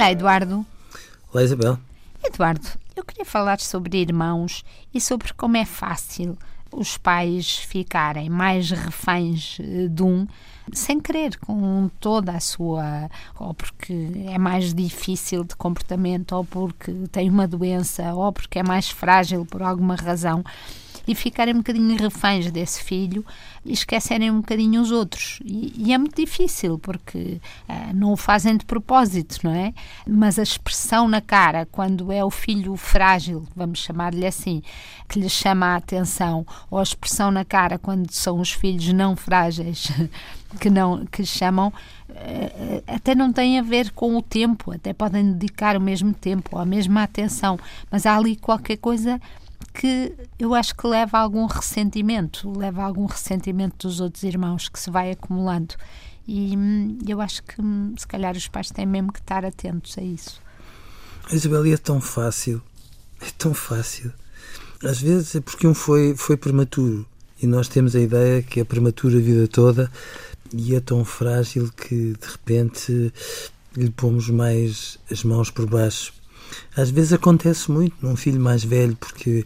Olá, Eduardo. Olá, Isabel. Eduardo, eu queria falar sobre irmãos e sobre como é fácil os pais ficarem mais reféns eh, de um sem querer, com toda a sua. ou porque é mais difícil de comportamento, ou porque tem uma doença, ou porque é mais frágil por alguma razão e ficarem um bocadinho reféns desse filho e esquecerem um bocadinho os outros. E, e é muito difícil porque uh, não o fazem de propósito, não é? Mas a expressão na cara, quando é o filho frágil, vamos chamar-lhe assim, que lhe chama a atenção, ou a expressão na cara quando são os filhos não frágeis que não que chamam eh, até não tem a ver com o tempo, até podem dedicar o mesmo tempo a mesma atenção, mas há ali qualquer coisa que eu acho que leva a algum ressentimento, leva a algum ressentimento dos outros irmãos que se vai acumulando. E hum, eu acho que hum, se calhar os pais têm mesmo que estar atentos a isso. Isabel, é tão fácil, é tão fácil. Às vezes é porque um foi, foi prematuro e nós temos a ideia que é prematuro a vida toda e é tão frágil que de repente lhe pomos mais as mãos por baixo às vezes acontece muito num filho mais velho, porque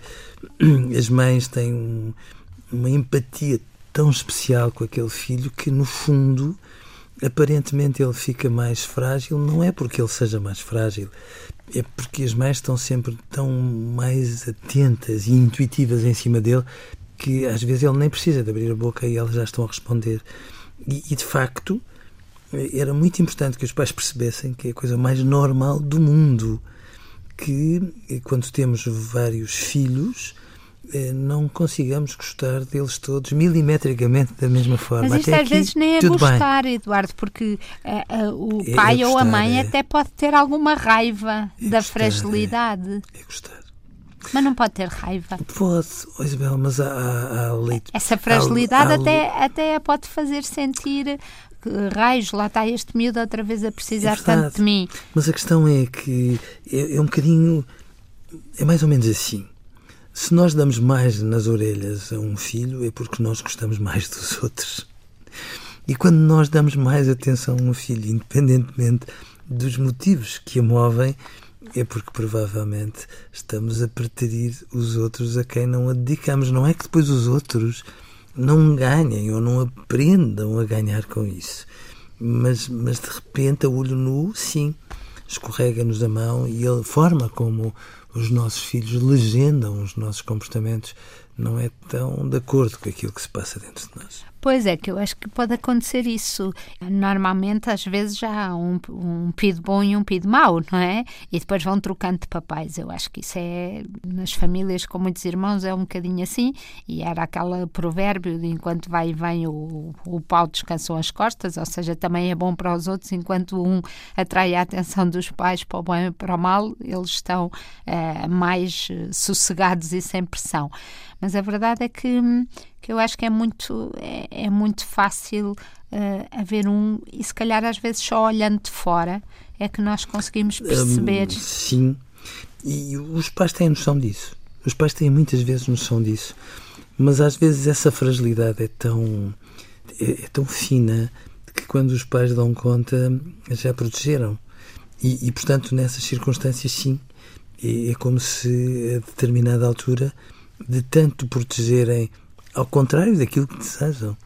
as mães têm um, uma empatia tão especial com aquele filho que, no fundo, aparentemente ele fica mais frágil. Não é porque ele seja mais frágil, é porque as mães estão sempre tão mais atentas e intuitivas em cima dele que às vezes ele nem precisa de abrir a boca e elas já estão a responder. E, e de facto, era muito importante que os pais percebessem que é a coisa mais normal do mundo que, quando temos vários filhos, eh, não consigamos gostar deles todos milimetricamente da mesma forma. Mas isto até às aqui, vezes nem é gostar, bem. Eduardo, porque uh, uh, o é, pai é gostar, ou a mãe é... até pode ter alguma raiva é da gostar, fragilidade. É, é, gostar. Mas não pode ter raiva. Pode, oh Isabel, mas há, há, há leite. Essa fragilidade há... Até, até a pode fazer sentir raios, lá está este miúdo outra vez a precisar é tanto de mim. Mas a questão é que é, é um bocadinho. É mais ou menos assim. Se nós damos mais nas orelhas a um filho, é porque nós gostamos mais dos outros. E quando nós damos mais atenção a um filho, independentemente dos motivos que a movem, é porque provavelmente estamos a preterir os outros a quem não a dedicamos. Não é que depois os outros não ganhem ou não aprendam a ganhar com isso. Mas, mas de repente, a olho nu, sim, escorrega-nos a mão e a forma como os nossos filhos legendam os nossos comportamentos não é tão de acordo com aquilo que se passa dentro de nós. Pois é, que eu acho que pode acontecer isso. Normalmente, às vezes, já há um, um pido bom e um pido mau, não é? E depois vão trocando de papéis. Eu acho que isso é, nas famílias com muitos irmãos, é um bocadinho assim. E era aquele provérbio de enquanto vai e vem o, o pau descansam as costas, ou seja, também é bom para os outros, enquanto um atrai a atenção dos pais para o bem e para o mal, eles estão uh, mais sossegados e sem pressão. Mas a verdade é que, que eu acho que é muito, é, é muito fácil uh, haver um, e se calhar às vezes só olhando de fora é que nós conseguimos perceber. Um, sim, e os pais têm noção disso. Os pais têm muitas vezes noção disso. Mas às vezes essa fragilidade é tão, é, é tão fina que quando os pais dão conta já protegeram. E, e portanto, nessas circunstâncias, sim, é, é como se a determinada altura de tanto protegerem, ao contrário daquilo que desejam,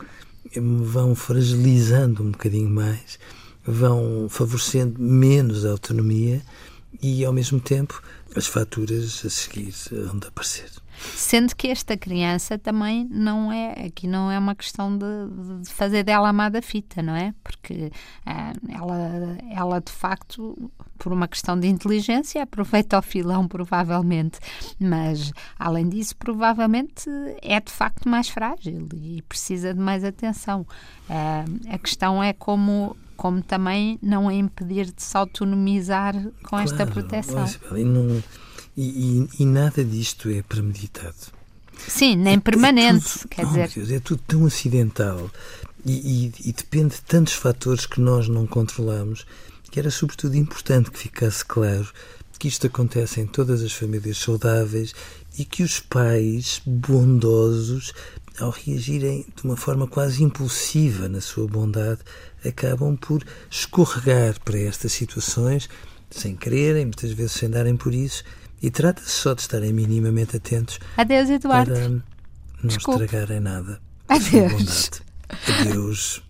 vão fragilizando um bocadinho mais, vão favorecendo menos a autonomia e, ao mesmo tempo, as faturas a seguir vão aparecer. Sendo que esta criança também não é, aqui não é uma questão de, de fazer dela amada fita, não é? Porque ah, ela, ela de facto, por uma questão de inteligência, aproveita o filão provavelmente, mas além disso, provavelmente é de facto mais frágil e precisa de mais atenção. Ah, a questão é como como também não a impedir de se autonomizar com claro, esta proteção. e não e, e, e nada disto é premeditado. Sim, nem é, permanente, é tudo, quer oh, dizer. Deus, é tudo tão acidental e, e, e, depende de tantos fatores que nós não controlamos que era sobretudo importante que ficasse claro que isto acontece em todas as famílias saudáveis e que os pais bondosos, ao reagirem de uma forma quase impulsiva na sua bondade, acabam por escorregar para estas situações sem quererem, muitas vezes sem darem por isso, e trata-se só de estarem minimamente atentos Adeus, Eduardo. para não Desculpe. estragarem nada. Adeus. Adeus.